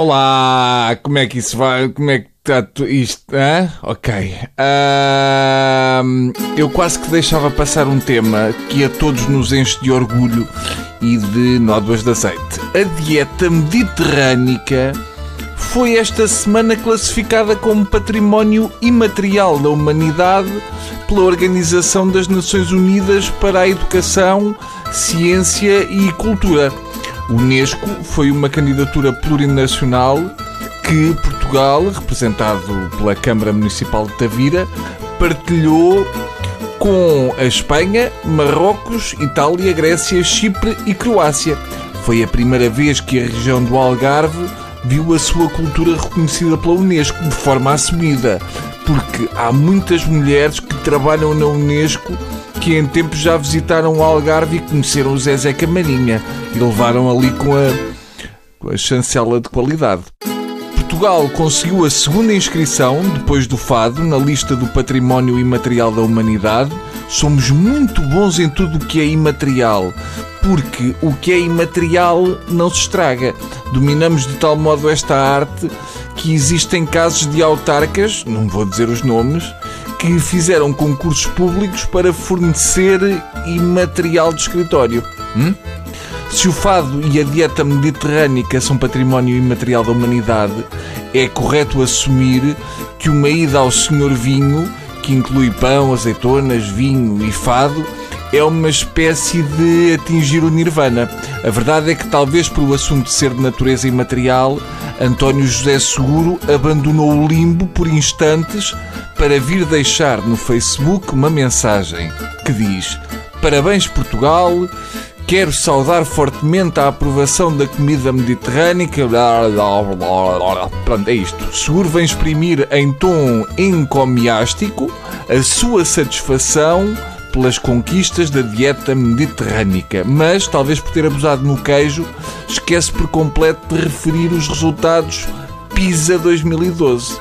Olá, como é que isso vai? Como é que está isto? Hã? Ok. eu quase que deixava passar um tema que a todos nos enche de orgulho e de nódoas de azeite. A dieta mediterrânica foi esta semana classificada como património imaterial da humanidade pela Organização das Nações Unidas para a Educação, Ciência e Cultura. Unesco foi uma candidatura plurinacional que Portugal, representado pela Câmara Municipal de Tavira, partilhou com a Espanha, Marrocos, Itália, Grécia, Chipre e Croácia. Foi a primeira vez que a região do Algarve viu a sua cultura reconhecida pela Unesco de forma assumida, porque há muitas mulheres que trabalham na Unesco que em tempos já visitaram o Algarve e conheceram o Zezé Camarinha e levaram ali com a, com a chancela de qualidade. Portugal conseguiu a segunda inscrição, depois do Fado, na lista do Património Imaterial da Humanidade. Somos muito bons em tudo o que é imaterial, porque o que é imaterial não se estraga. Dominamos de tal modo esta arte que existem casos de autarcas, não vou dizer os nomes, que fizeram concursos públicos para fornecer imaterial de escritório. Hum? Se o fado e a dieta mediterrânica são património imaterial da humanidade, é correto assumir que uma ida ao Senhor Vinho, que inclui pão, azeitonas, vinho e fado, é uma espécie de atingir o nirvana. A verdade é que, talvez por o assunto ser de natureza imaterial, António José Seguro abandonou o limbo por instantes para vir deixar no Facebook uma mensagem que diz: Parabéns, Portugal. Quero saudar fortemente a aprovação da comida mediterrânica. Pronto, é isto. Seguro vem exprimir em tom encomiástico a sua satisfação pelas conquistas da dieta mediterrânica, mas, talvez por ter abusado no queijo, esquece por completo de referir os resultados PISA 2012.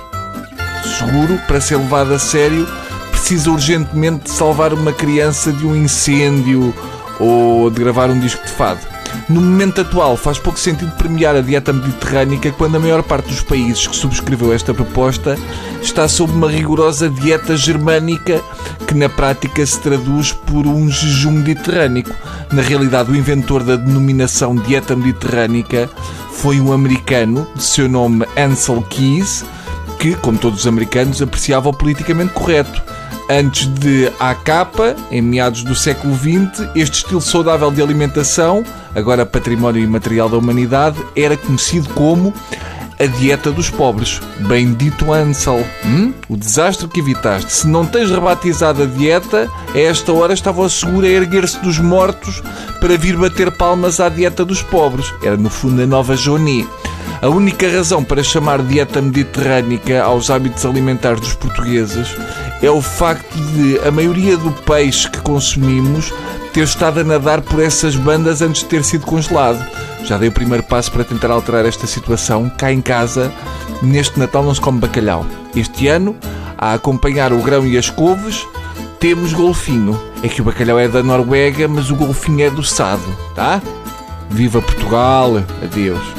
Seguro, para ser levado a sério, precisa urgentemente de salvar uma criança de um incêndio ou de gravar um disco de fado. No momento atual, faz pouco sentido premiar a dieta mediterrânica quando a maior parte dos países que subscreveu esta proposta está sob uma rigorosa dieta germânica que na prática se traduz por um jejum mediterrâneo. Na realidade, o inventor da denominação dieta mediterrânica foi um americano de seu nome Ansel Keys, que, como todos os americanos, apreciava o politicamente correto Antes de AK, em meados do século XX, este estilo saudável de alimentação, agora património imaterial da humanidade, era conhecido como a dieta dos pobres. Bendito Ansel. Hum? O desastre que evitaste. Se não tens rebatizado a dieta, a esta hora estava seguro a erguer-se dos mortos para vir bater palmas à dieta dos pobres. Era no fundo a nova Johnny. A única razão para chamar dieta mediterrânica aos hábitos alimentares dos portugueses é o facto de a maioria do peixe que consumimos ter estado a nadar por essas bandas antes de ter sido congelado. Já dei o primeiro passo para tentar alterar esta situação. Cá em casa, neste Natal não se come bacalhau. Este ano, a acompanhar o grão e as couves, temos golfinho. É que o bacalhau é da Noruega, mas o golfinho é do Sado, tá? Viva Portugal! Adeus!